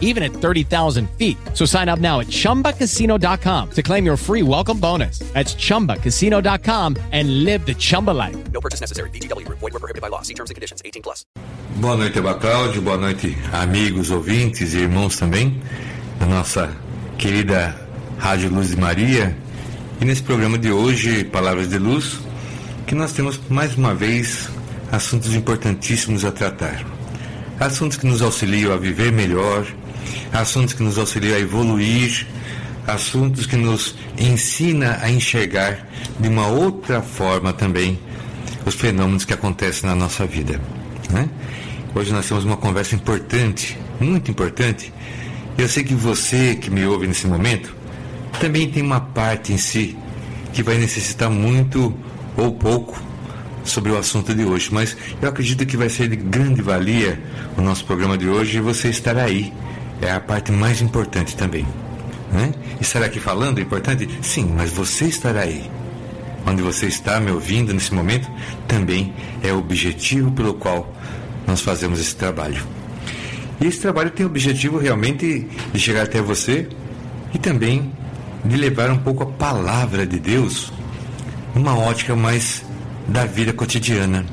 even at 30,000 feet. So sign up now at chumbacasino.com to claim your free welcome bonus. That's chumbacasino.com and live the Chumba life. No purchase necessary. VGW Group. Void were prohibited by law. See terms and conditions. 18 plus. Boa noite, Abacláudio. Boa noite, amigos, ouvintes e irmãos também da nossa querida Rádio Luz de Maria. E nesse programa de hoje, Palavras de Luz, que nós temos mais uma vez assuntos importantíssimos a tratar. Assuntos que nos auxiliam a viver melhor, assuntos que nos auxiliam a evoluir, assuntos que nos ensina a enxergar de uma outra forma também os fenômenos que acontecem na nossa vida. Né? Hoje nós temos uma conversa importante, muito importante. Eu sei que você que me ouve nesse momento também tem uma parte em si que vai necessitar muito ou pouco sobre o assunto de hoje, mas eu acredito que vai ser de grande valia o nosso programa de hoje e você estará aí. É a parte mais importante também. Né? Estará aqui falando é importante? Sim, mas você estará aí. Onde você está me ouvindo nesse momento também é o objetivo pelo qual nós fazemos esse trabalho. E esse trabalho tem o objetivo realmente de chegar até você e também de levar um pouco a palavra de Deus numa ótica mais da vida cotidiana.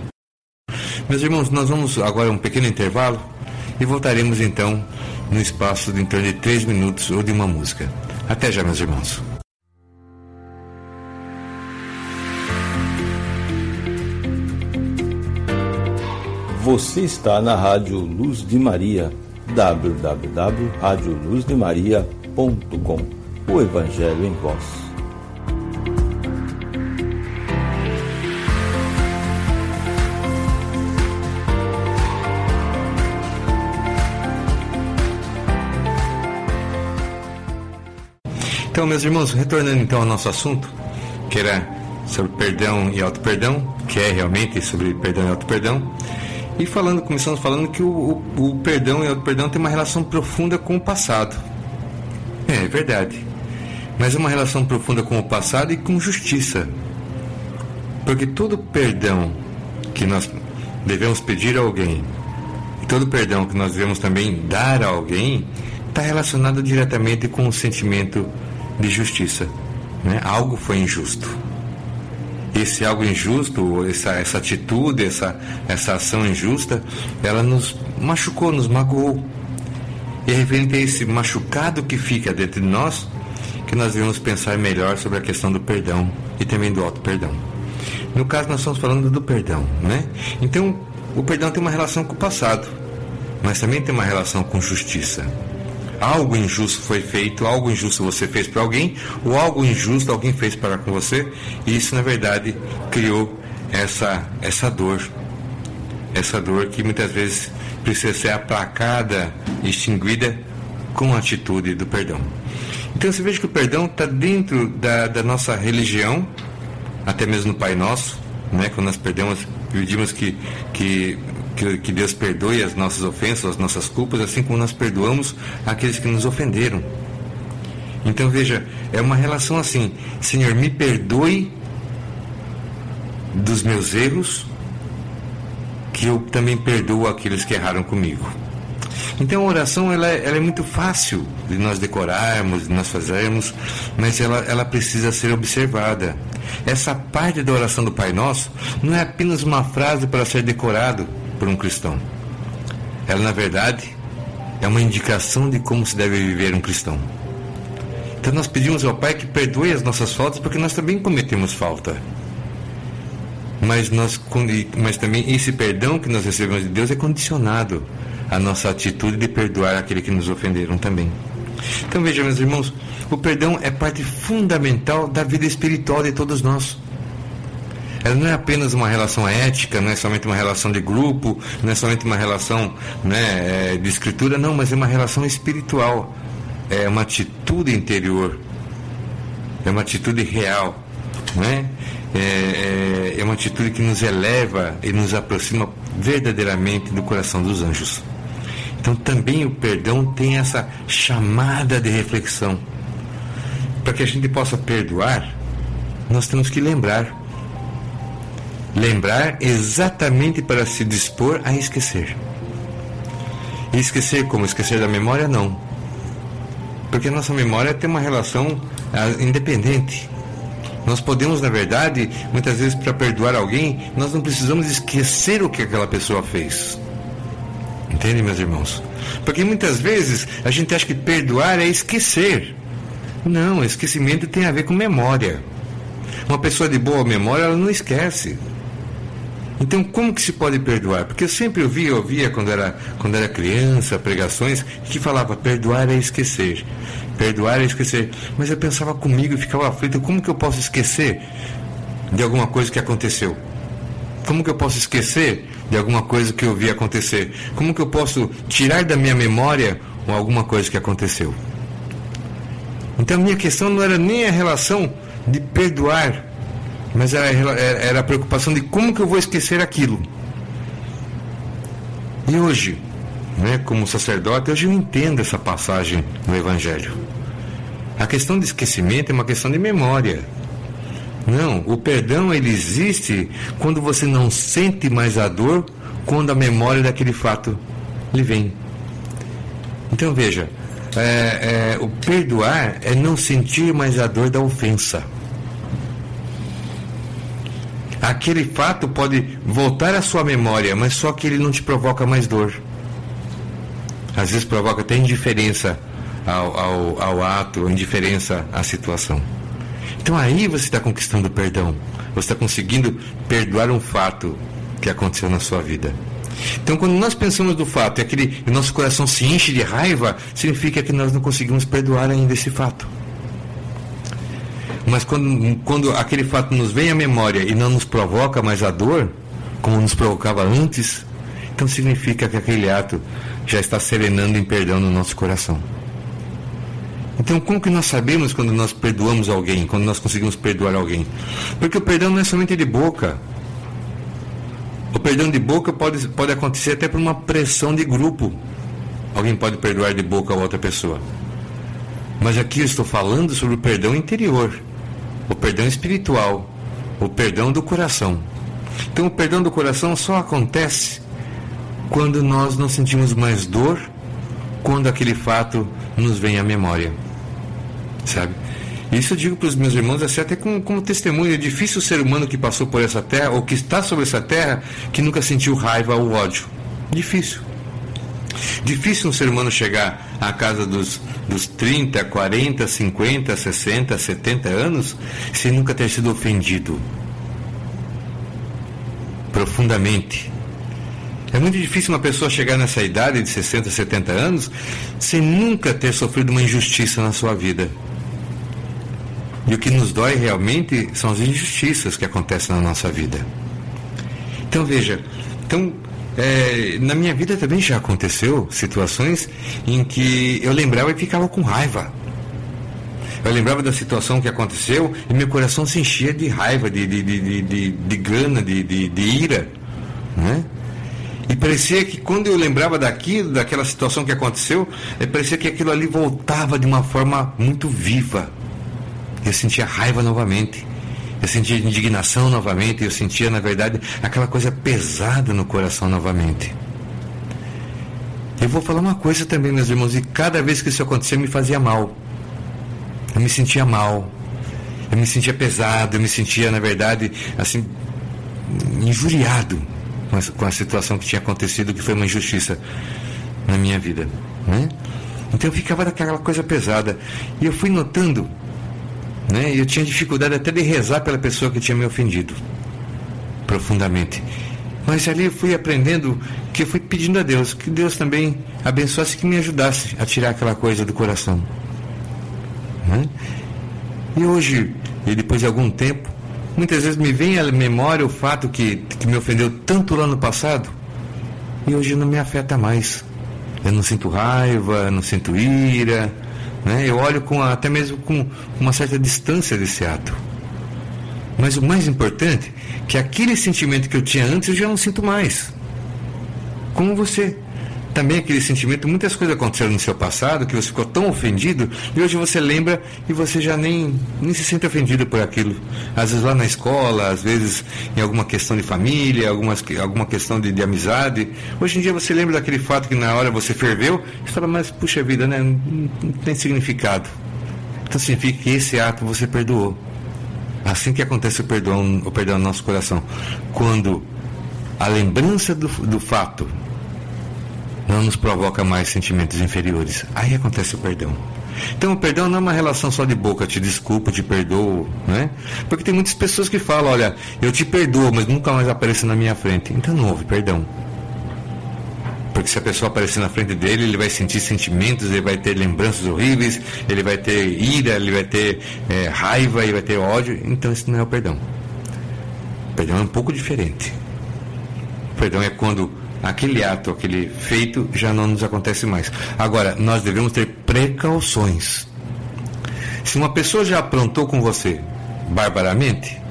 Meus irmãos, nós vamos agora a um pequeno intervalo e voltaremos então no espaço de em torno de três minutos ou de uma música. Até já, meus irmãos. Você está na Rádio Luz de Maria, www.radioluzdemaria.com. O Evangelho em Voz. Então, meus irmãos, retornando então ao nosso assunto, que era sobre perdão e auto-perdão, que é realmente sobre perdão e auto-perdão, e falando, começamos falando que o, o, o perdão e o auto-perdão tem uma relação profunda com o passado. É, é verdade. Mas é uma relação profunda com o passado e com justiça. Porque todo perdão que nós devemos pedir a alguém, e todo perdão que nós devemos também dar a alguém, está relacionado diretamente com o sentimento de justiça. Né? Algo foi injusto. Esse algo injusto, essa, essa atitude, essa, essa ação injusta, ela nos machucou, nos magoou. E é referente a esse machucado que fica dentro de nós, que nós devemos pensar melhor sobre a questão do perdão e também do auto-perdão. No caso, nós estamos falando do perdão, né? Então, o perdão tem uma relação com o passado, mas também tem uma relação com justiça algo injusto foi feito, algo injusto você fez para alguém, ou algo injusto alguém fez para com você, e isso na verdade criou essa, essa dor. Essa dor que muitas vezes precisa ser aplacada, extinguida com a atitude do perdão. Então você veja que o perdão está dentro da, da nossa religião, até mesmo no Pai Nosso, né? quando nós perdemos, pedimos que, que que, que Deus perdoe as nossas ofensas, as nossas culpas, assim como nós perdoamos aqueles que nos ofenderam. Então veja, é uma relação assim: Senhor, me perdoe dos meus erros, que eu também perdoo aqueles que erraram comigo. Então a oração ela, ela é muito fácil de nós decorarmos, de nós fazermos, mas ela, ela precisa ser observada. Essa parte da oração do Pai Nosso não é apenas uma frase para ser decorado por um cristão. Ela, na verdade, é uma indicação de como se deve viver um cristão. Então nós pedimos ao Pai que perdoe as nossas faltas, porque nós também cometemos falta. Mas, nós, mas também esse perdão que nós recebemos de Deus é condicionado à nossa atitude de perdoar aquele que nos ofenderam também. Então veja, meus irmãos, o perdão é parte fundamental da vida espiritual de todos nós. Ela não é apenas uma relação ética, não é somente uma relação de grupo, não é somente uma relação né, é, de escritura, não, mas é uma relação espiritual. É uma atitude interior. É uma atitude real não é? É, é, é uma atitude que nos eleva e nos aproxima verdadeiramente do coração dos anjos. Então também o perdão tem essa chamada de reflexão. Para que a gente possa perdoar, nós temos que lembrar. Lembrar exatamente para se dispor a esquecer. E esquecer como? Esquecer da memória? Não. Porque a nossa memória tem uma relação ah, independente. Nós podemos, na verdade, muitas vezes para perdoar alguém, nós não precisamos esquecer o que aquela pessoa fez. Entende, meus irmãos? Porque muitas vezes a gente acha que perdoar é esquecer. Não, esquecimento tem a ver com memória. Uma pessoa de boa memória, ela não esquece. Então, como que se pode perdoar? Porque eu sempre ouvia, ouvia quando era, quando era criança, pregações, que falava perdoar é esquecer. Perdoar é esquecer. Mas eu pensava comigo e ficava aflito, como que eu posso esquecer de alguma coisa que aconteceu? Como que eu posso esquecer de alguma coisa que eu vi acontecer? Como que eu posso tirar da minha memória alguma coisa que aconteceu? Então, minha questão não era nem a relação de perdoar mas era, era a preocupação de como que eu vou esquecer aquilo. E hoje, né, como sacerdote, hoje eu entendo essa passagem no Evangelho. A questão de esquecimento é uma questão de memória. Não, o perdão ele existe quando você não sente mais a dor quando a memória daquele fato lhe vem. Então veja, é, é, o perdoar é não sentir mais a dor da ofensa aquele fato pode voltar à sua memória, mas só que ele não te provoca mais dor. Às vezes provoca até indiferença ao, ao, ao ato, indiferença à situação. Então aí você está conquistando perdão. Você está conseguindo perdoar um fato que aconteceu na sua vida. Então, quando nós pensamos do fato e aquele, o nosso coração se enche de raiva, significa que nós não conseguimos perdoar ainda esse fato. Mas quando, quando aquele fato nos vem à memória e não nos provoca mais a dor, como nos provocava antes, então significa que aquele ato já está serenando em perdão no nosso coração. Então, como que nós sabemos quando nós perdoamos alguém, quando nós conseguimos perdoar alguém? Porque o perdão não é somente de boca. O perdão de boca pode, pode acontecer até por uma pressão de grupo. Alguém pode perdoar de boca a outra pessoa. Mas aqui eu estou falando sobre o perdão interior o perdão espiritual, o perdão do coração. Então, o perdão do coração só acontece quando nós não sentimos mais dor, quando aquele fato nos vem à memória. Sabe? Isso eu digo para os meus irmãos, assim, até como, como testemunho. É difícil o ser humano que passou por essa terra, ou que está sobre essa terra, que nunca sentiu raiva ou ódio. Difícil. Difícil um ser humano chegar à casa dos, dos 30, 40, 50, 60, 70 anos sem nunca ter sido ofendido profundamente. É muito difícil uma pessoa chegar nessa idade de 60, 70 anos sem nunca ter sofrido uma injustiça na sua vida. E o que nos dói realmente são as injustiças que acontecem na nossa vida. Então veja, então é, na minha vida também já aconteceu situações em que eu lembrava e ficava com raiva. Eu lembrava da situação que aconteceu e meu coração se enchia de raiva, de, de, de, de, de gana, de, de, de ira. Né? E parecia que quando eu lembrava daquilo, daquela situação que aconteceu, é, parecia que aquilo ali voltava de uma forma muito viva. Eu sentia raiva novamente. Eu sentia indignação novamente, eu sentia, na verdade, aquela coisa pesada no coração novamente. Eu vou falar uma coisa também, meus irmãos, e cada vez que isso acontecia me fazia mal. Eu me sentia mal. Eu me sentia pesado, eu me sentia, na verdade, assim, injuriado com a, com a situação que tinha acontecido, que foi uma injustiça na minha vida. Né? Então eu ficava daquela coisa pesada. E eu fui notando né? Eu tinha dificuldade até de rezar pela pessoa que tinha me ofendido profundamente. Mas ali eu fui aprendendo que eu fui pedindo a Deus que Deus também abençoasse, que me ajudasse a tirar aquela coisa do coração. Né? E hoje, e depois de algum tempo, muitas vezes me vem à memória o fato que, que me ofendeu tanto lá no passado e hoje não me afeta mais. Eu não sinto raiva, não sinto ira, né? Eu olho com até mesmo com uma certa distância desse ato. Mas o mais importante é que aquele sentimento que eu tinha antes eu já não sinto mais. Como você. Também aquele sentimento, muitas coisas aconteceram no seu passado que você ficou tão ofendido e hoje você lembra e você já nem, nem se sente ofendido por aquilo. Às vezes lá na escola, às vezes em alguma questão de família, algumas, alguma questão de, de amizade. Hoje em dia você lembra daquele fato que na hora você ferveu e fala, mas puxa vida, né? Não, não tem significado. Então significa que esse ato você perdoou. Assim que acontece o perdão, o perdão no nosso coração. Quando a lembrança do, do fato não nos provoca mais sentimentos inferiores. Aí acontece o perdão. Então o perdão não é uma relação só de boca, te desculpo, te perdoo, né? Porque tem muitas pessoas que falam, olha, eu te perdoo, mas nunca mais apareça na minha frente. Então não houve perdão. Porque se a pessoa aparecer na frente dele, ele vai sentir sentimentos, ele vai ter lembranças horríveis, ele vai ter ira, ele vai ter é, raiva, ele vai ter ódio. Então isso não é o perdão. O perdão é um pouco diferente. O perdão é quando aquele ato, aquele feito já não nos acontece mais. Agora, nós devemos ter precauções. Se uma pessoa já aprontou com você barbaramente,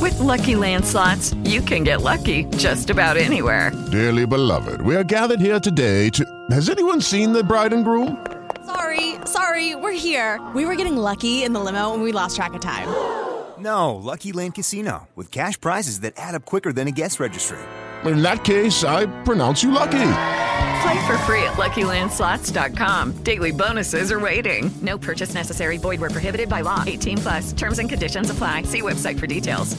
With Lucky Land slots, you can get lucky just about anywhere. Dearly beloved, we are gathered here today to. Has anyone seen the bride and groom? Sorry, sorry, we're here. We were getting lucky in the limo and we lost track of time. No, Lucky Land Casino, with cash prizes that add up quicker than a guest registry. In that case, I pronounce you lucky. Play for free at LuckyLandSlots.com. Daily bonuses are waiting. No purchase necessary. Void were prohibited by law. 18 plus. Terms and conditions apply. See website for details.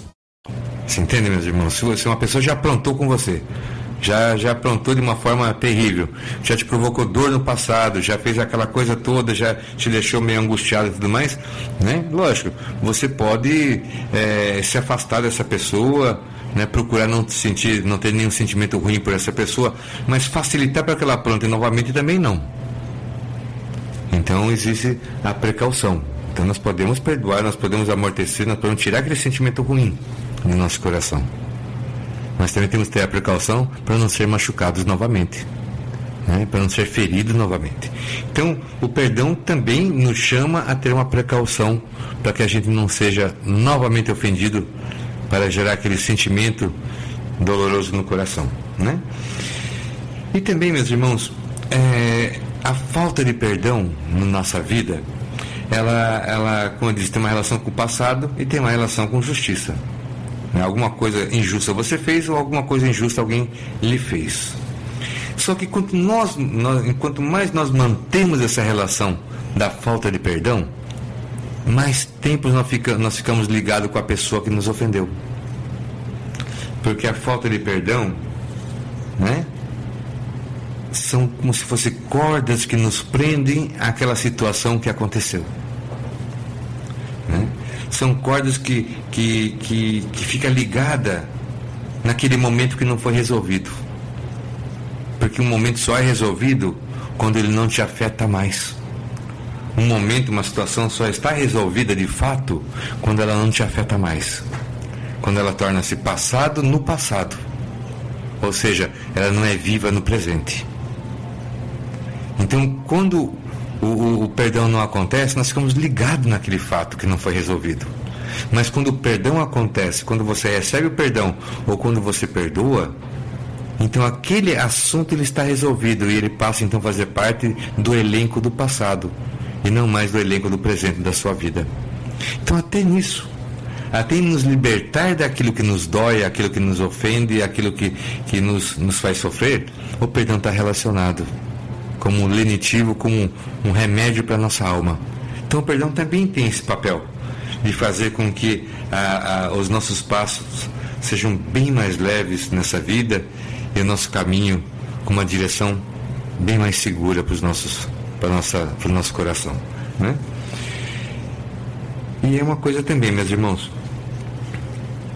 Você entende, meus irmãos? Se você- uma pessoa já aprontou com você, já, já aprontou de uma forma terrível, já te provocou dor no passado, já fez aquela coisa toda, já te deixou meio angustiado e tudo mais, né? Lógico, você pode eh, se afastar dessa pessoa, né? procurar não sentir, não ter nenhum sentimento ruim por essa pessoa, mas facilitar para que ela apronte novamente também não. Então existe a precaução. Então nós podemos perdoar, nós podemos amortecer, nós podemos tirar aquele sentimento ruim do nosso coração. Mas também temos que ter a precaução para não ser machucados novamente, né? para não ser feridos novamente. Então o perdão também nos chama a ter uma precaução para que a gente não seja novamente ofendido, para gerar aquele sentimento doloroso no coração, né? E também, meus irmãos, é, a falta de perdão na nossa vida, ela, ela, como eu disse, tem uma relação com o passado e tem uma relação com justiça. Né? Alguma coisa injusta você fez ou alguma coisa injusta alguém lhe fez. Só que quanto, nós, nós, enquanto mais nós mantemos essa relação da falta de perdão, mais tempo nós, fica, nós ficamos ligados com a pessoa que nos ofendeu. Porque a falta de perdão, né? são como se fossem cordas que nos prendem àquela situação que aconteceu. Né? São cordas que, que, que, que fica ligada naquele momento que não foi resolvido. Porque um momento só é resolvido quando ele não te afeta mais. Um momento, uma situação só está resolvida de fato quando ela não te afeta mais. Quando ela torna-se passado no passado. Ou seja, ela não é viva no presente. Então, quando o, o, o perdão não acontece, nós ficamos ligados naquele fato que não foi resolvido. Mas quando o perdão acontece, quando você recebe o perdão ou quando você perdoa, então aquele assunto ele está resolvido e ele passa então a fazer parte do elenco do passado e não mais do elenco do presente da sua vida. Então até nisso, até nos libertar daquilo que nos dói, aquilo que nos ofende, aquilo que, que nos, nos faz sofrer, o perdão está relacionado como um lenitivo, como um remédio para a nossa alma. Então o perdão também tem esse papel de fazer com que a, a, os nossos passos sejam bem mais leves nessa vida e o nosso caminho com uma direção bem mais segura para os nossos para nossa para o nosso coração, né? E é uma coisa também, meus irmãos,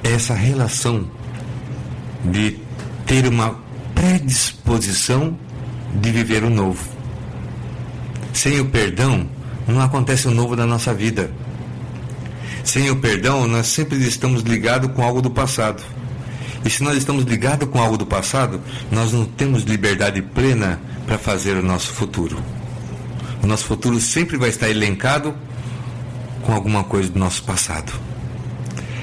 essa relação de ter uma predisposição de viver o novo. Sem o perdão, não acontece o novo na nossa vida. Sem o perdão, nós sempre estamos ligados com algo do passado. E se nós estamos ligados com algo do passado, nós não temos liberdade plena para fazer o nosso futuro. Nosso futuro sempre vai estar elencado com alguma coisa do nosso passado.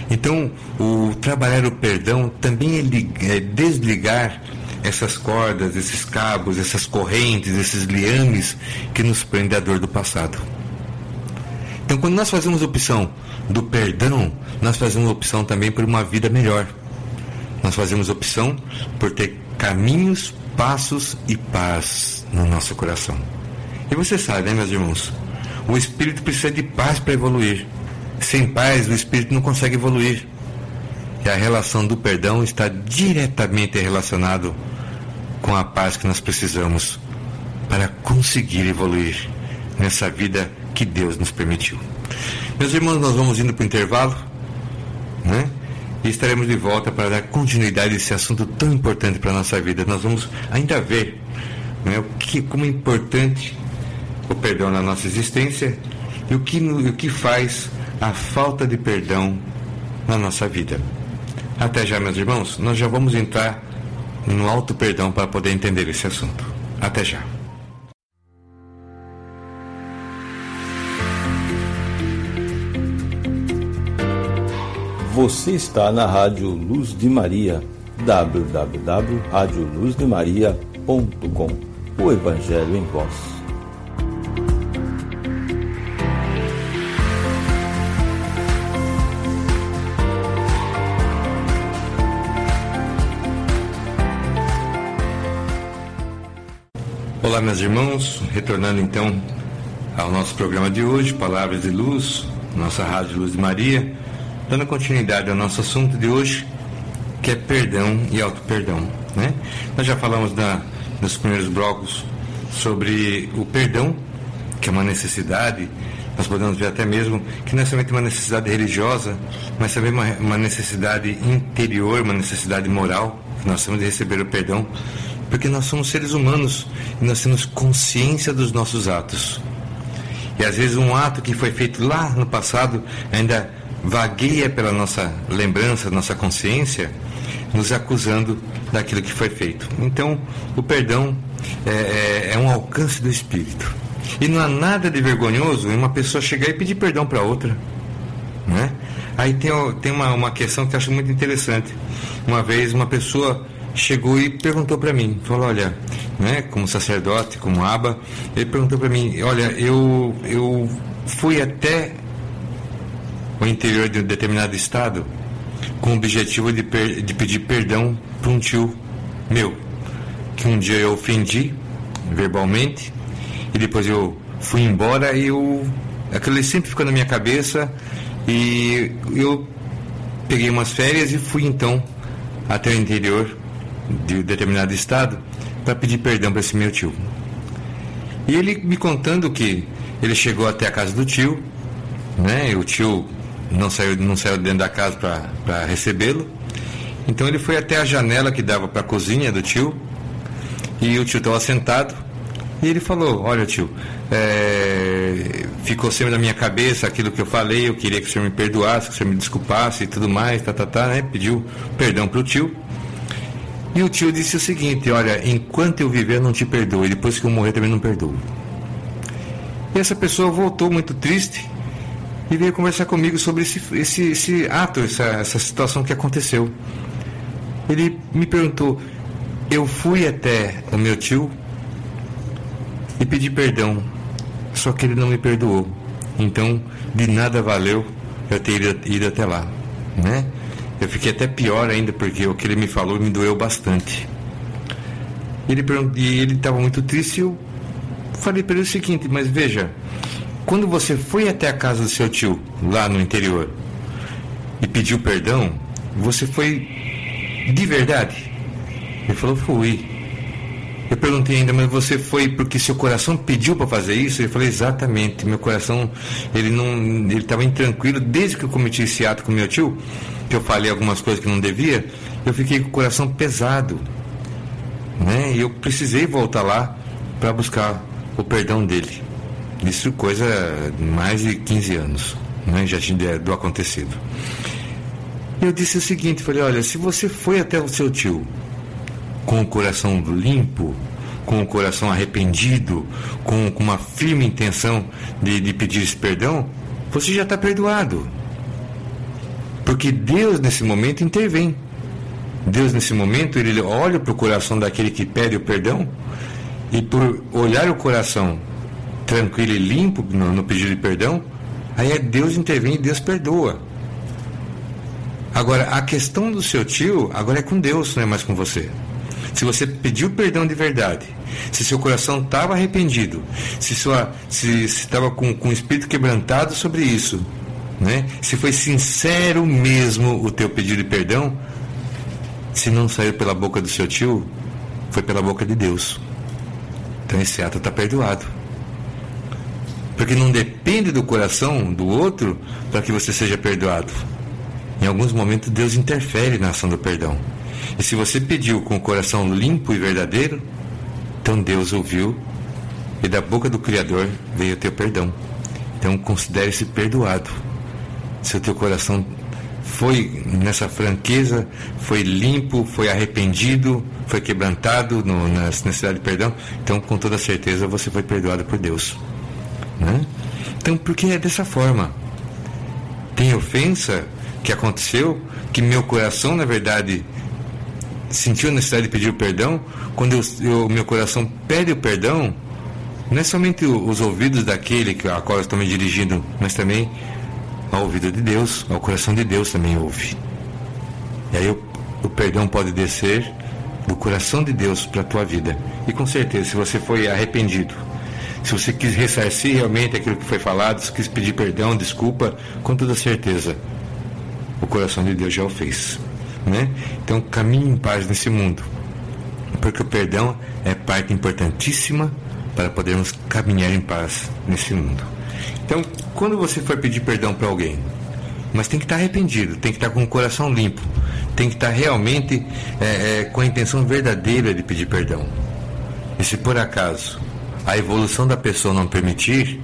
Então, o trabalhar o perdão também é, é desligar essas cordas, esses cabos, essas correntes, esses liames que nos prendem à dor do passado. Então, quando nós fazemos opção do perdão, nós fazemos opção também por uma vida melhor. Nós fazemos opção por ter caminhos, passos e paz no nosso coração. E você sabe, né, meus irmãos? O espírito precisa de paz para evoluir. Sem paz, o espírito não consegue evoluir. E a relação do perdão está diretamente relacionado com a paz que nós precisamos para conseguir evoluir nessa vida que Deus nos permitiu. Meus irmãos, nós vamos indo para o intervalo, né? E estaremos de volta para dar continuidade a esse assunto tão importante para a nossa vida. Nós vamos ainda ver né, o que, como é importante o perdão na nossa existência e o que, o que faz a falta de perdão na nossa vida. Até já, meus irmãos, nós já vamos entrar no alto perdão para poder entender esse assunto. Até já. Você está na Rádio Luz de Maria, www.radioluzdemaria.com. O Evangelho em Voz. Olá, meus irmãos, retornando então ao nosso programa de hoje, Palavras de Luz, nossa Rádio Luz de Maria, dando continuidade ao nosso assunto de hoje, que é perdão e auto-perdão. Né? Nós já falamos da, nos primeiros blocos sobre o perdão, que é uma necessidade, nós podemos ver até mesmo que não é somente uma necessidade religiosa, mas também uma, uma necessidade interior, uma necessidade moral, nós temos de receber o perdão, porque nós somos seres humanos e nós temos consciência dos nossos atos. E às vezes um ato que foi feito lá no passado ainda vagueia pela nossa lembrança, nossa consciência, nos acusando daquilo que foi feito. Então, o perdão é, é, é um alcance do espírito. E não há nada de vergonhoso em uma pessoa chegar e pedir perdão para outra. Né? Aí tem, tem uma, uma questão que eu acho muito interessante. Uma vez uma pessoa chegou e perguntou para mim, falou, olha, né, como sacerdote, como aba, ele perguntou para mim, olha, eu, eu fui até o interior de um determinado estado com o objetivo de, per, de pedir perdão para um tio meu, que um dia eu ofendi verbalmente e depois eu fui embora e eu, aquilo sempre ficou na minha cabeça e eu peguei umas férias e fui então até o interior de determinado estado para pedir perdão para esse meu tio. E ele me contando que ele chegou até a casa do tio, né? O tio não saiu, não saiu dentro da casa para recebê-lo. Então ele foi até a janela que dava para a cozinha do tio e o tio estava sentado e ele falou: Olha, tio, é, ficou sempre na minha cabeça aquilo que eu falei. Eu queria que o senhor me perdoasse, que o senhor me desculpasse e tudo mais, tá, tá, tá, né? Pediu perdão para o tio. E o tio disse o seguinte: Olha, enquanto eu viver, não te perdoo, e depois que eu morrer, também não perdoo. E essa pessoa voltou muito triste e veio conversar comigo sobre esse, esse, esse ato, essa, essa situação que aconteceu. Ele me perguntou: Eu fui até o meu tio e pedi perdão, só que ele não me perdoou. Então, de nada valeu eu ter ido, ido até lá, né? Eu fiquei até pior ainda porque o que ele me falou me doeu bastante. Ele e ele estava muito triste. E eu falei para ele o seguinte: Mas veja, quando você foi até a casa do seu tio lá no interior e pediu perdão, você foi de verdade? Ele falou: Fui. Eu perguntei ainda, mas você foi porque seu coração pediu para fazer isso? Ele falou exatamente. Meu coração, ele não, ele estava intranquilo desde que eu cometi esse ato com meu tio, que eu falei algumas coisas que não devia. Eu fiquei com o coração pesado, né? E eu precisei voltar lá para buscar o perdão dele. Isso coisa de mais de 15 anos, né? Já tinha do acontecido. Eu disse o seguinte, falei, olha, se você foi até o seu tio com o coração limpo, com o coração arrependido, com, com uma firme intenção de, de pedir esse perdão, você já está perdoado. Porque Deus nesse momento intervém. Deus nesse momento ele olha para o coração daquele que pede o perdão e por olhar o coração tranquilo e limpo no, no pedido de perdão, aí é Deus intervém e Deus perdoa. Agora, a questão do seu tio agora é com Deus, não é mais com você. Se você pediu perdão de verdade, se seu coração estava arrependido, se sua, se estava com, com o espírito quebrantado sobre isso, né? Se foi sincero mesmo o teu pedido de perdão, se não saiu pela boca do seu tio, foi pela boca de Deus. Então esse ato está perdoado. Porque não depende do coração do outro para que você seja perdoado. Em alguns momentos Deus interfere na ação do perdão. E se você pediu com o coração limpo e verdadeiro, então Deus ouviu e da boca do Criador veio o teu perdão. Então considere-se perdoado. Se o teu coração foi nessa franqueza, foi limpo, foi arrependido, foi quebrantado no, na necessidade de perdão, então com toda certeza você foi perdoado por Deus. Né? Então, porque é dessa forma. Tem ofensa que aconteceu, que meu coração, na verdade, sentiu a necessidade de pedir o perdão, quando o meu coração pede o perdão, não é somente os ouvidos daquele que, a qual eu estou me dirigindo, mas também ao ouvido de Deus, ao coração de Deus também ouve. E aí o, o perdão pode descer do coração de Deus para a tua vida. E com certeza, se você foi arrependido, se você quis ressarcir realmente aquilo que foi falado, se quis pedir perdão, desculpa, com toda certeza, o coração de Deus já o fez. Né? Então caminhe em paz nesse mundo, porque o perdão é parte importantíssima para podermos caminhar em paz nesse mundo. Então, quando você for pedir perdão para alguém, mas tem que estar arrependido, tem que estar com o coração limpo, tem que estar realmente é, é, com a intenção verdadeira de pedir perdão. E se por acaso a evolução da pessoa não permitir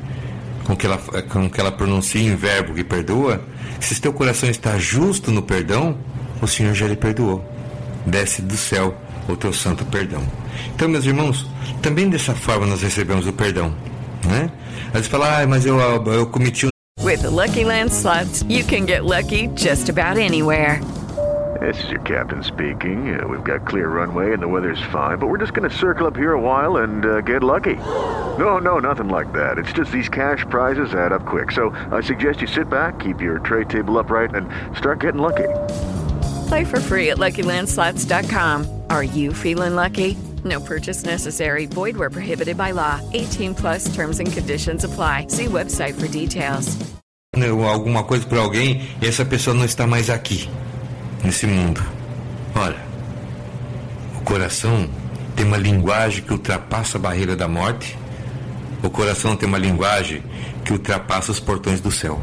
com que ela, com que ela pronuncie em verbo que perdoa, se teu coração está justo no perdão, o Senhor já lhe perdoou. Desce do céu o teu santo perdão. Então, meus irmãos, também dessa forma nós recebemos o perdão, né? Às vezes fala, ah, mas eu, eu cometi um. With the Lucky Land slots, you can get lucky just about anywhere. This is your captain speaking. Uh, we've got clear runway and the weather's fine, but we're just going to circle up here a while and uh, get lucky. No, no, nothing like that. It's just these cash prizes add up quick. So I suggest you sit back, keep your tray table upright, and start getting lucky. Play for free at LuckyLandSlots.com. Are you feeling lucky? No purchase necessary. Void where prohibited by law. 18 plus terms and conditions apply. See website for details. Alguma coisa para alguém e essa pessoa não está mais aqui, nesse mundo. Olha, o coração tem uma linguagem que ultrapassa a barreira da morte. O coração tem uma linguagem que ultrapassa os portões do céu.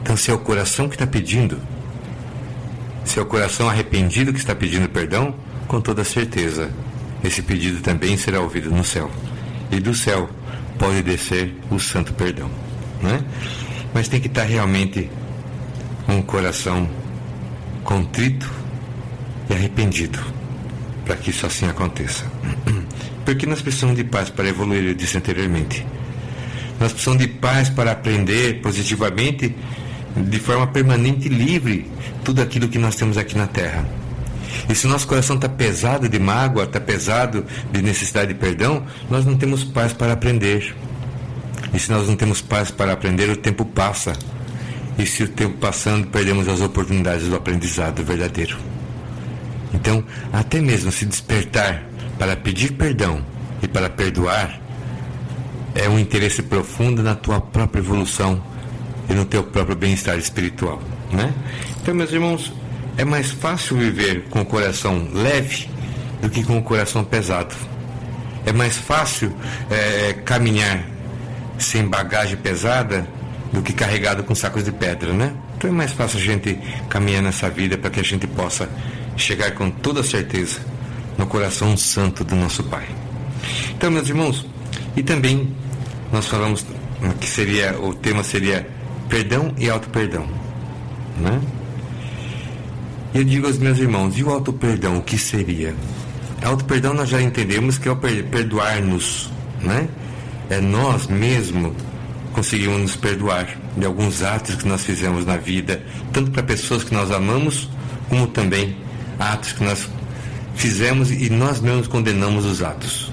Então, se é o coração que está pedindo, se é o coração arrependido que está pedindo perdão, com toda certeza, esse pedido também será ouvido no céu. E do céu pode descer o santo perdão. Né? Mas tem que estar realmente um coração contrito e arrependido para que isso assim aconteça. Porque nós precisamos de paz para evoluir, eu disse anteriormente. Nós precisamos de paz para aprender positivamente, de forma permanente e livre, tudo aquilo que nós temos aqui na Terra. E se nosso coração está pesado de mágoa, está pesado de necessidade de perdão, nós não temos paz para aprender. E se nós não temos paz para aprender, o tempo passa. E se o tempo passando, perdemos as oportunidades do aprendizado verdadeiro. Então, até mesmo se despertar para pedir perdão e para perdoar é um interesse profundo na tua própria evolução e no teu próprio bem-estar espiritual, né? Então, meus irmãos, é mais fácil viver com o coração leve do que com o coração pesado. É mais fácil é, caminhar sem bagagem pesada do que carregado com sacos de pedra, né? Então é mais fácil a gente caminhar nessa vida para que a gente possa chegar com toda certeza no coração santo do nosso Pai. Então, meus irmãos, e também nós falamos que seria o tema seria perdão e auto-perdão, né? E eu digo aos meus irmãos, e o auto-perdão, o que seria? Auto-perdão nós já entendemos que é o perdoar-nos, né? É nós mesmos conseguimos nos perdoar de alguns atos que nós fizemos na vida, tanto para pessoas que nós amamos, como também atos que nós fizemos e nós mesmos condenamos os atos.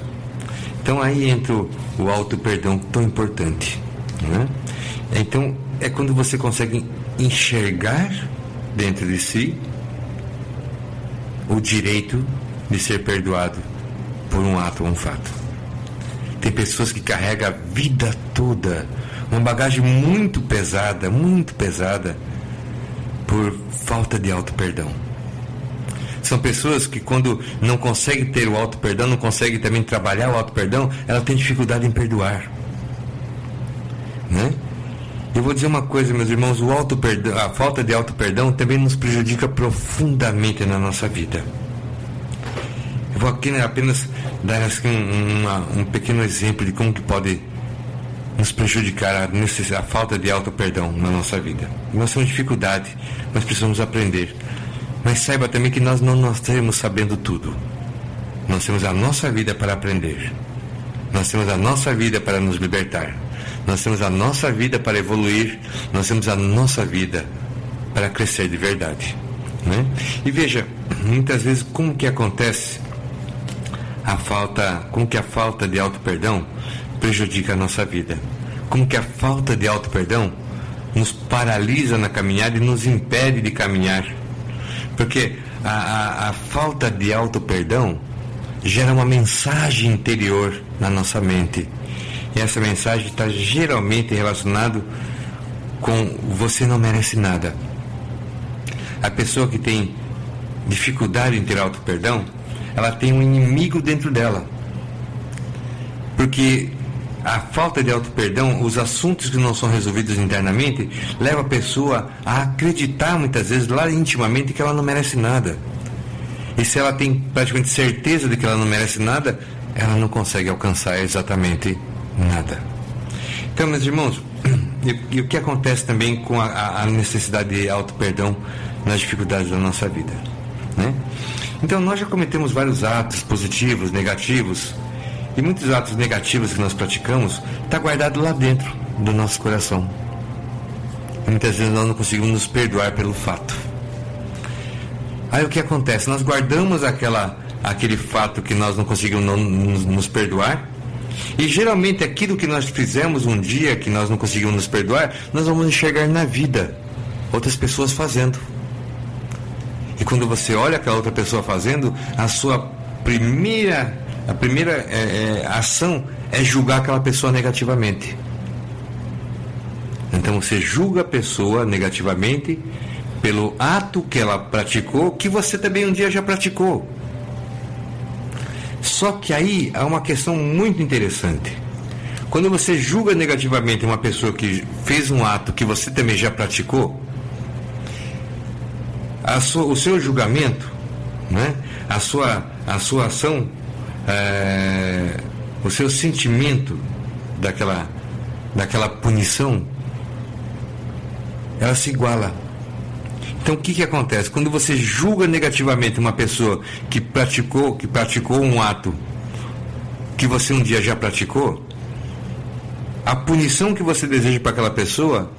Então aí entra o, o auto perdão tão importante. Né? Então é quando você consegue enxergar dentro de si o direito de ser perdoado por um ato ou um fato. Tem pessoas que carregam a vida toda uma bagagem muito pesada, muito pesada, por falta de auto-perdão. São pessoas que quando não conseguem ter o auto-perdão, não conseguem também trabalhar o auto-perdão, ela tem dificuldade em perdoar. Né? Eu vou dizer uma coisa, meus irmãos, o auto -perdão, a falta de auto-perdão também nos prejudica profundamente na nossa vida. Eu vou aqui apenas dar assim, um, uma, um pequeno exemplo de como que pode nos prejudicar a, a falta de auto-perdão na nossa vida. Nós temos dificuldade, nós precisamos aprender. Mas saiba também que nós não nós sabendo tudo. Nós temos a nossa vida para aprender. Nós temos a nossa vida para nos libertar. Nós temos a nossa vida para evoluir. Nós temos a nossa vida para crescer de verdade. Né? E veja, muitas vezes como que acontece a falta, como que a falta de auto perdão prejudica a nossa vida. Como que a falta de auto perdão nos paralisa na caminhada e nos impede de caminhar. Porque a, a, a falta de auto perdão gera uma mensagem interior na nossa mente. Essa mensagem está geralmente relacionada com você não merece nada. A pessoa que tem dificuldade em ter auto perdão, ela tem um inimigo dentro dela. Porque a falta de auto-perdão, os assuntos que não são resolvidos internamente, leva a pessoa a acreditar muitas vezes lá intimamente que ela não merece nada. E se ela tem praticamente certeza de que ela não merece nada, ela não consegue alcançar exatamente nada. Então, meus irmãos, e, e o que acontece também com a, a necessidade de auto-perdão nas dificuldades da nossa vida? Né? Então, nós já cometemos vários atos positivos, negativos, e muitos atos negativos que nós praticamos está guardado lá dentro do nosso coração. Muitas vezes nós não conseguimos nos perdoar pelo fato. Aí o que acontece? Nós guardamos aquela, aquele fato que nós não conseguimos não, nos, nos perdoar. E geralmente aquilo que nós fizemos um dia que nós não conseguimos nos perdoar, nós vamos enxergar na vida outras pessoas fazendo. E quando você olha aquela outra pessoa fazendo, a sua primeira a primeira é, é, ação é julgar aquela pessoa negativamente. Então você julga a pessoa negativamente pelo ato que ela praticou, que você também um dia já praticou. Só que aí há uma questão muito interessante. Quando você julga negativamente uma pessoa que fez um ato que você também já praticou, sua, o seu julgamento, né, a, sua, a sua ação é, o seu sentimento daquela, daquela punição, ela se iguala. Então o que, que acontece? Quando você julga negativamente uma pessoa que praticou, que praticou um ato que você um dia já praticou, a punição que você deseja para aquela pessoa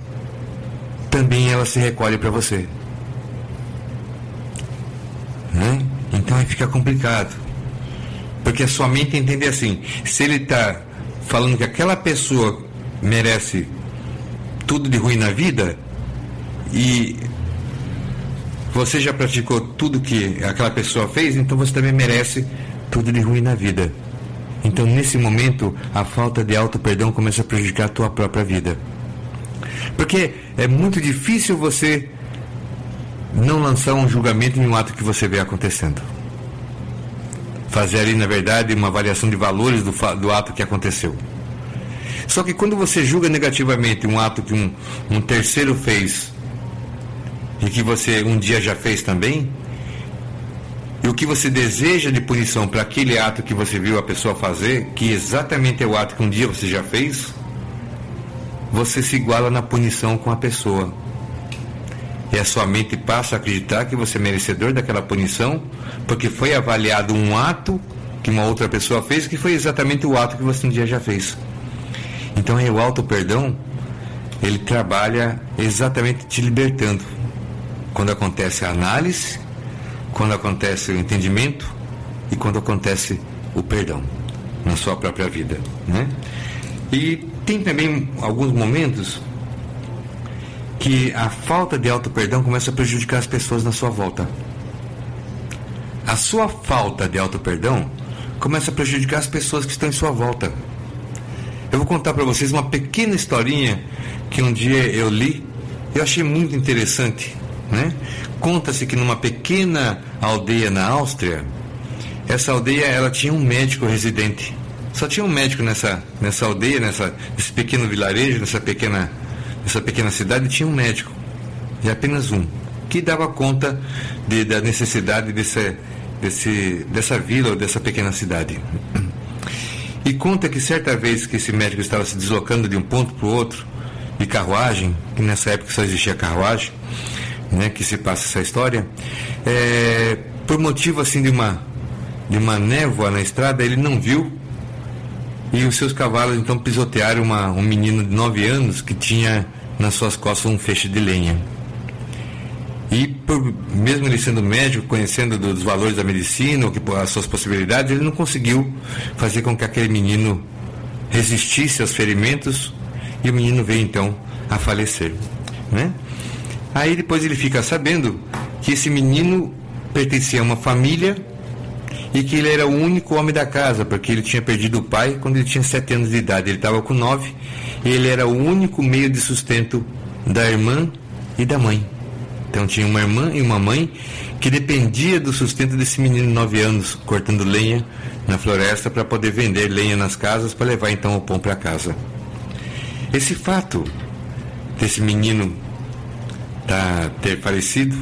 também ela se recolhe para você. Né? Então aí fica complicado. Porque a sua mente entende assim: se ele está falando que aquela pessoa merece tudo de ruim na vida e você já praticou tudo que aquela pessoa fez, então você também merece tudo de ruim na vida. Então, nesse momento, a falta de auto-perdão começa a prejudicar a tua própria vida. Porque é muito difícil você não lançar um julgamento em um ato que você vê acontecendo fazer ali, na verdade, uma avaliação de valores do, do ato que aconteceu. Só que quando você julga negativamente um ato que um, um terceiro fez e que você um dia já fez também, e o que você deseja de punição para aquele ato que você viu a pessoa fazer, que exatamente é o ato que um dia você já fez, você se iguala na punição com a pessoa. E a sua mente passa a acreditar que você é merecedor daquela punição, porque foi avaliado um ato que uma outra pessoa fez, que foi exatamente o ato que você um dia já fez. Então é o auto perdão ele trabalha exatamente te libertando. Quando acontece a análise, quando acontece o entendimento e quando acontece o perdão na sua própria vida, né? E tem também alguns momentos que a falta de auto-perdão começa a prejudicar as pessoas na sua volta. A sua falta de auto-perdão começa a prejudicar as pessoas que estão em sua volta. Eu vou contar para vocês uma pequena historinha que um dia eu li, eu achei muito interessante, né? Conta-se que numa pequena aldeia na Áustria, essa aldeia ela tinha um médico residente. Só tinha um médico nessa, nessa aldeia, nessa, nesse pequeno vilarejo, nessa pequena, nessa pequena cidade, tinha um médico. E apenas um. Que dava conta de, da necessidade desse, desse, dessa vila ou dessa pequena cidade. E conta que certa vez que esse médico estava se deslocando de um ponto para o outro, de carruagem, que nessa época só existia carruagem, né, que se passa essa história, é, por motivo assim de uma, de uma névoa na estrada, ele não viu e os seus cavalos então pisotearam uma, um menino de 9 anos que tinha nas suas costas um feixe de lenha. E por, mesmo ele sendo médico, conhecendo dos valores da medicina, as suas possibilidades, ele não conseguiu fazer com que aquele menino resistisse aos ferimentos e o menino veio então a falecer, né? Aí depois ele fica sabendo que esse menino pertencia a uma família e que ele era o único homem da casa, porque ele tinha perdido o pai quando ele tinha sete anos de idade. Ele estava com nove e ele era o único meio de sustento da irmã e da mãe. Então tinha uma irmã e uma mãe que dependia do sustento desse menino de nove anos, cortando lenha na floresta para poder vender lenha nas casas para levar então o pão para casa. Esse fato desse menino tá, ter falecido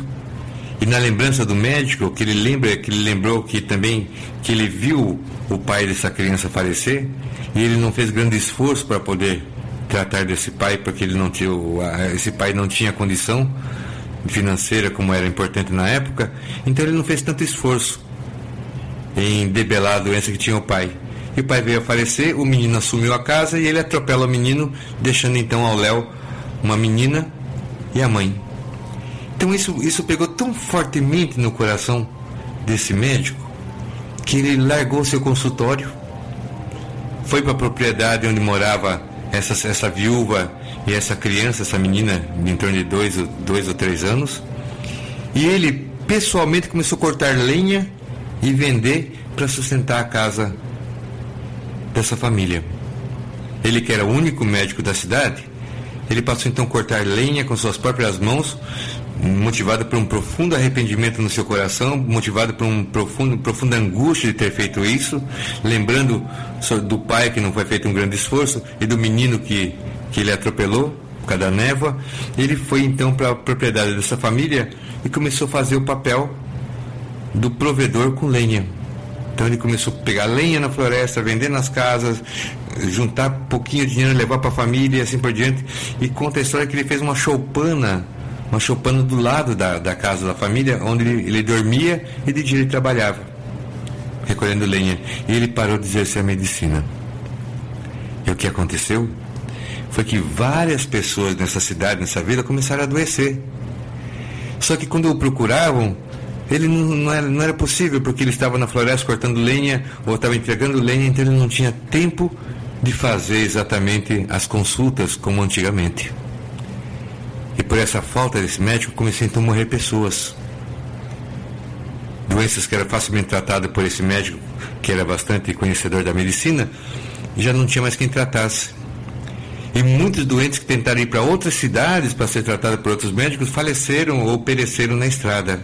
e na lembrança do médico, que ele lembra, que ele lembrou que também que ele viu o pai dessa criança falecer e ele não fez grande esforço para poder tratar desse pai porque ele não tinha esse pai não tinha condição financeira como era importante na época, então ele não fez tanto esforço em debelar a doença que tinha o pai. E o pai veio a falecer, o menino assumiu a casa e ele atropela o menino, deixando então ao Léo uma menina e a mãe. Então isso, isso pegou tão fortemente no coração desse médico que ele largou seu consultório, foi para a propriedade onde morava essa, essa viúva e essa criança, essa menina de em torno de dois, dois ou três anos, e ele pessoalmente começou a cortar lenha e vender para sustentar a casa dessa família. Ele que era o único médico da cidade, ele passou então a cortar lenha com suas próprias mãos, motivado por um profundo arrependimento no seu coração, motivado por um profundo, profunda angústia de ter feito isso, lembrando do pai que não foi feito um grande esforço e do menino que, que ele atropelou por causa da névoa. Ele foi então para a propriedade dessa família e começou a fazer o papel do provedor com lenha. Então ele começou a pegar lenha na floresta, vender nas casas, juntar pouquinho de dinheiro, levar para a família e assim por diante. E conta a história que ele fez uma choupana uma choupana do lado da, da casa da família, onde ele, ele dormia e de dia ele trabalhava, recolhendo lenha. E ele parou de exercer a medicina. E o que aconteceu foi que várias pessoas nessa cidade, nessa vila, começaram a adoecer. Só que quando o procuravam, ele não, não, era, não era possível, porque ele estava na floresta cortando lenha ou estava entregando lenha, então ele não tinha tempo de fazer exatamente as consultas como antigamente. E por essa falta desse médico, comecei então a morrer pessoas. Doenças que eram facilmente tratadas por esse médico, que era bastante conhecedor da medicina, já não tinha mais quem tratasse. E muitos doentes que tentaram ir para outras cidades para ser tratados por outros médicos faleceram ou pereceram na estrada.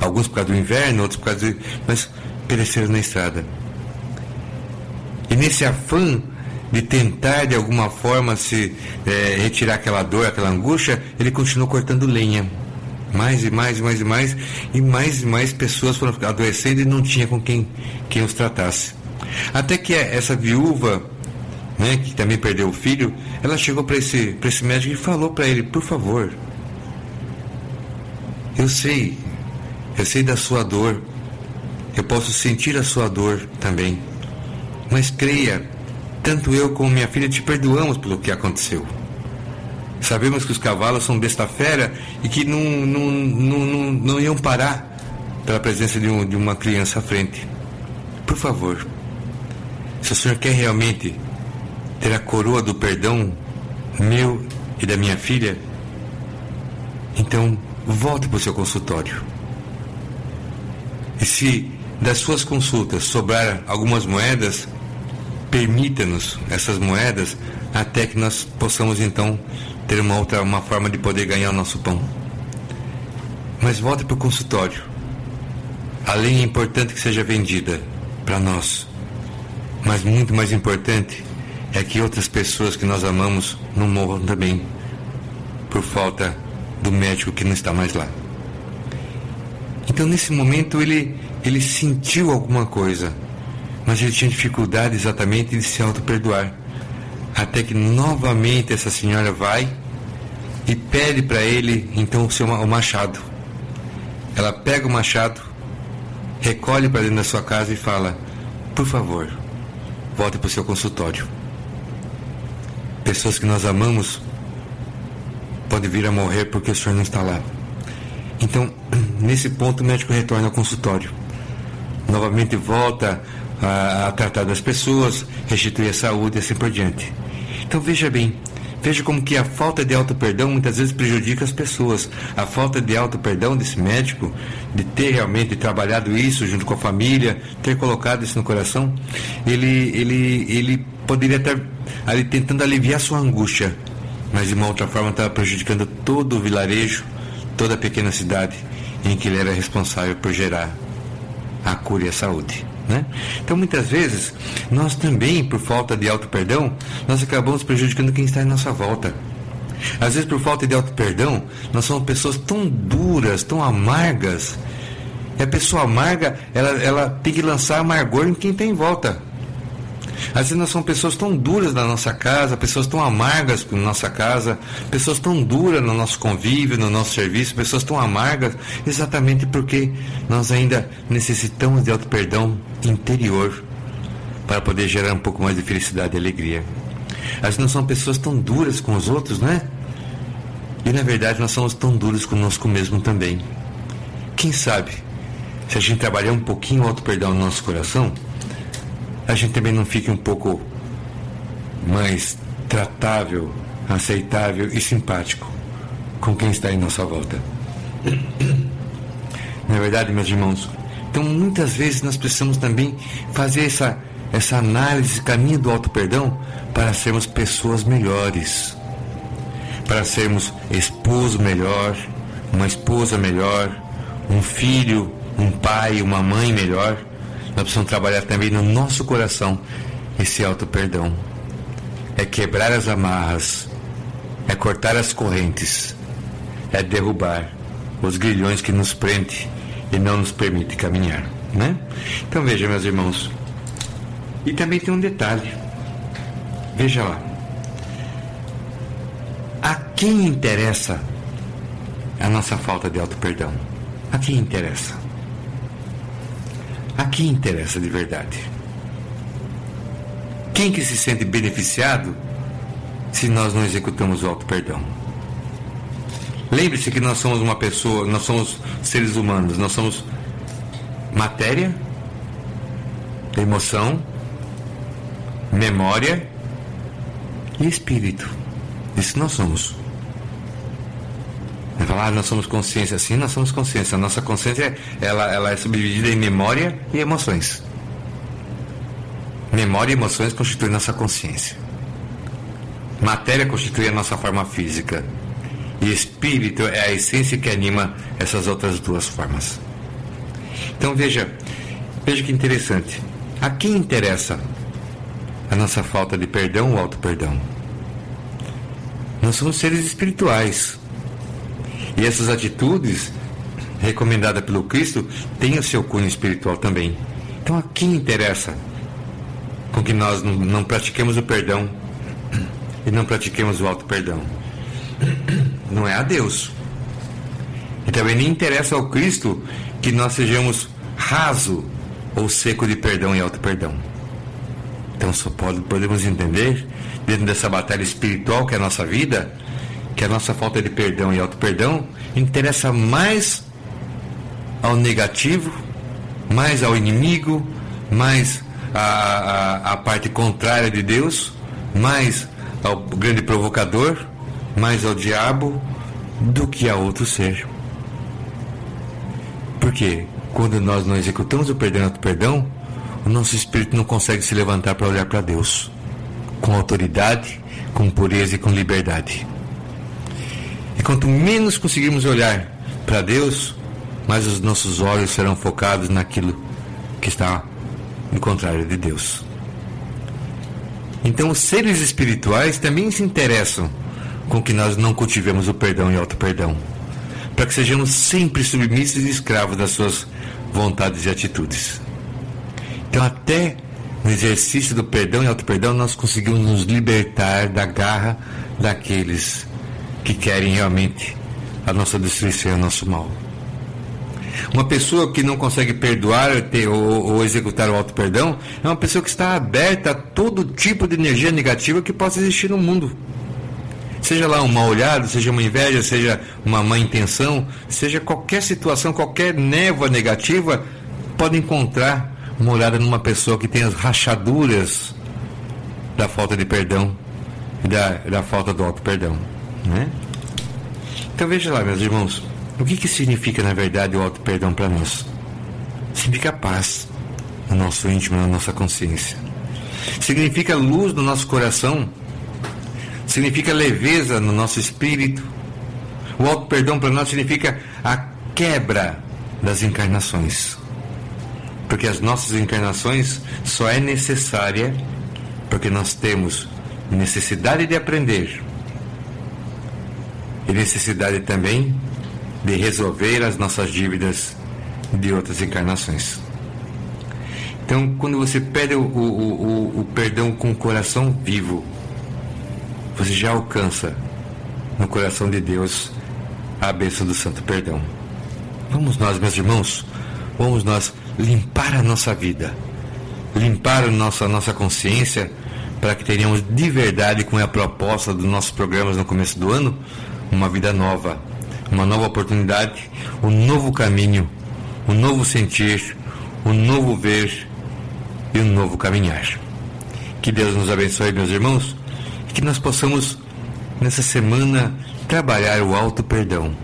Alguns por causa do inverno, outros por causa de. mas pereceram na estrada. E nesse afã de tentar de alguma forma se é, retirar aquela dor, aquela angústia, ele continuou cortando lenha. Mais e mais e mais e mais, e mais e mais pessoas foram adoecendo e não tinha com quem, quem os tratasse. Até que essa viúva, né, que também perdeu o filho, ela chegou para esse, esse médico e falou para ele: por favor, eu sei, eu sei da sua dor, eu posso sentir a sua dor também, mas creia tanto eu como minha filha te perdoamos pelo que aconteceu. Sabemos que os cavalos são besta fera e que não, não, não, não, não iam parar pela presença de, um, de uma criança à frente. Por favor, se o senhor quer realmente ter a coroa do perdão meu e da minha filha, então volte para o seu consultório. E se das suas consultas sobrar algumas moedas, permita-nos essas moedas até que nós possamos então ter uma outra uma forma de poder ganhar o nosso pão. Mas volte para o consultório. A lei é importante que seja vendida para nós. Mas muito mais importante é que outras pessoas que nós amamos não morram também por falta do médico que não está mais lá. Então nesse momento ele ele sentiu alguma coisa, mas ele tinha dificuldade exatamente de se auto-perdoar. Até que novamente essa senhora vai e pede para ele então o seu o machado. Ela pega o machado, recolhe para dentro da sua casa e fala: Por favor, volte para o seu consultório. Pessoas que nós amamos podem vir a morrer porque o senhor não está lá. Então, nesse ponto, o médico retorna ao consultório. Novamente volta a, a tratar das pessoas, restituir a saúde e assim por diante. Então, veja bem, Veja como que a falta de auto-perdão muitas vezes prejudica as pessoas. A falta de auto-perdão desse médico, de ter realmente trabalhado isso junto com a família, ter colocado isso no coração, ele, ele, ele poderia estar ali tentando aliviar sua angústia, mas de uma outra forma estava prejudicando todo o vilarejo, toda a pequena cidade em que ele era responsável por gerar a cura e a saúde. Né? Então, muitas vezes, nós também, por falta de auto-perdão, nós acabamos prejudicando quem está em nossa volta. Às vezes, por falta de auto-perdão, nós somos pessoas tão duras, tão amargas. E a pessoa amarga, ela, ela tem que lançar amargor em quem está em volta. Às vezes nós somos pessoas tão duras na nossa casa, pessoas tão amargas na nossa casa, pessoas tão duras no nosso convívio, no nosso serviço, pessoas tão amargas, exatamente porque nós ainda necessitamos de auto-perdão interior para poder gerar um pouco mais de felicidade e alegria. Às vezes nós somos pessoas tão duras com os outros, não é? E na verdade nós somos tão duros conosco mesmo também. Quem sabe, se a gente trabalhar um pouquinho o auto-perdão no nosso coração, a gente também não fique um pouco mais tratável, aceitável e simpático com quem está em nossa volta. É verdade, meus irmãos? Então, muitas vezes nós precisamos também fazer essa, essa análise, caminho do auto-perdão para sermos pessoas melhores, para sermos esposo melhor, uma esposa melhor, um filho, um pai, uma mãe melhor nós precisamos trabalhar também no nosso coração esse auto-perdão. É quebrar as amarras, é cortar as correntes, é derrubar os grilhões que nos prendem e não nos permite caminhar. Né? Então veja, meus irmãos. E também tem um detalhe. Veja lá. A quem interessa a nossa falta de auto-perdão? A quem interessa? A quem interessa de verdade? Quem que se sente beneficiado se nós não executamos o auto perdão? Lembre-se que nós somos uma pessoa, nós somos seres humanos, nós somos matéria, emoção, memória e espírito. Isso nós somos. Falar, ah, nós somos consciência. Sim, nós somos consciência. A nossa consciência ela, ela é subdividida em memória e emoções. Memória e emoções constituem nossa consciência. Matéria constitui a nossa forma física. E espírito é a essência que anima essas outras duas formas. Então veja, veja que interessante. A quem interessa a nossa falta de perdão ou auto-perdão? Nós somos seres espirituais. E essas atitudes, recomendadas pelo Cristo, têm o seu cunho espiritual também. Então a quem interessa com que nós não, pratiquemos o perdão e não pratiquemos o alto perdão? Não é a Deus. E também nem interessa ao Cristo que nós sejamos raso ou seco de perdão e alto perdão. Então só pode, podemos entender, dentro dessa batalha espiritual que é a nossa vida, que a nossa falta de perdão e auto-perdão interessa mais ao negativo, mais ao inimigo, mais à, à, parte contrária de Deus, mais ao grande provocador, mais ao diabo, do que a outro ser. Porque quando nós não executamos o perdão e o perdão, o nosso espírito não consegue se levantar para olhar para Deus com autoridade, com pureza e com liberdade. E quanto menos conseguirmos olhar para Deus, mais os nossos olhos serão focados naquilo que está no contrário de Deus. Então, os seres espirituais também se interessam com que nós não cultivemos o perdão e o auto-perdão, para que sejamos sempre submissos e escravos das suas vontades e atitudes. Então, até no exercício do perdão e auto-perdão, nós conseguimos nos libertar da garra daqueles que querem realmente a nossa destruição e o nosso mal. Uma pessoa que não consegue perdoar ou, ou, executar o auto-perdão é uma pessoa que está aberta a todo tipo de energia negativa que possa existir no mundo. Seja lá um mal olhado, seja uma inveja, seja uma má intenção, seja qualquer situação, qualquer névoa negativa, pode encontrar uma olhada numa pessoa que tem as rachaduras da falta de perdão e da, da falta do auto-perdão. Né? Então veja lá, meus irmãos, o que, que significa na verdade o auto-perdão para nós? Significa paz no nosso íntimo, na nossa consciência. Significa luz no nosso coração significa leveza no nosso espírito. O alto perdão para nós significa a quebra das encarnações. Porque as nossas encarnações só é necessária porque nós temos necessidade de aprender e necessidade também de resolver as nossas dívidas de outras encarnações. Então, quando você pede o, o, o, o perdão com o coração vivo, você já alcança no coração de Deus a bênção do Santo Perdão. Vamos nós, meus irmãos, vamos nós limpar a nossa vida, limpar a nossa, a nossa consciência, para que tenhamos de verdade, com a proposta dos nossos programas no começo do ano, uma vida nova, uma nova oportunidade, um novo caminho, um novo sentir, um novo ver e um novo caminhar. Que Deus nos abençoe, meus irmãos e que nós possamos, nessa semana, trabalhar o alto perdão.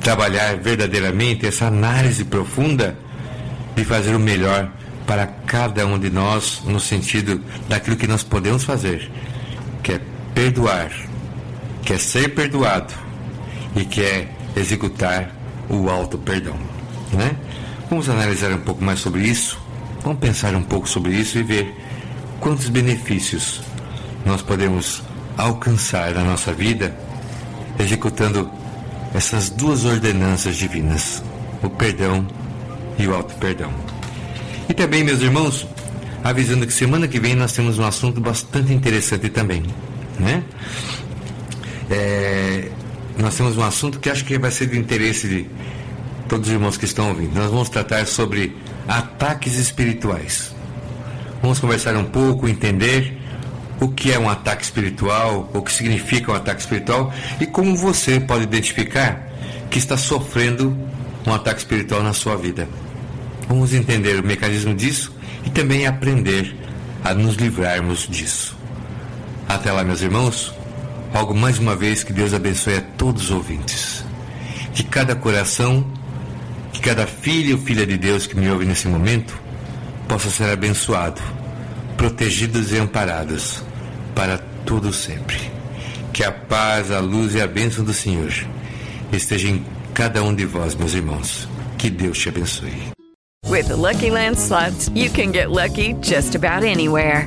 Trabalhar verdadeiramente essa análise profunda de fazer o melhor para cada um de nós, no sentido daquilo que nós podemos fazer, que é perdoar, que é ser perdoado e que é executar o alto perdão. Né? Vamos analisar um pouco mais sobre isso, vamos pensar um pouco sobre isso e ver quantos benefícios nós podemos alcançar na nossa vida executando essas duas ordenanças divinas, o perdão e o auto-perdão. E também, meus irmãos, avisando que semana que vem nós temos um assunto bastante interessante também, né? É, nós temos um assunto que acho que vai ser de interesse de todos os irmãos que estão ouvindo. Nós vamos tratar sobre ataques espirituais. Vamos conversar um pouco, entender o que é um ataque espiritual, o que significa um ataque espiritual e como você pode identificar que está sofrendo um ataque espiritual na sua vida. Vamos entender o mecanismo disso e também aprender a nos livrarmos disso. Até lá, meus irmãos. Algo mais uma vez que Deus abençoe a todos os ouvintes. Que cada coração, que cada filho ou filha de Deus que me ouve nesse momento possa ser abençoado, protegidos e amparados para tudo sempre. Que a paz, a luz e a bênção do Senhor esteja em cada um de vós, meus irmãos. Que Deus te abençoe. With the Lucky Land slots, you can get lucky just about anywhere.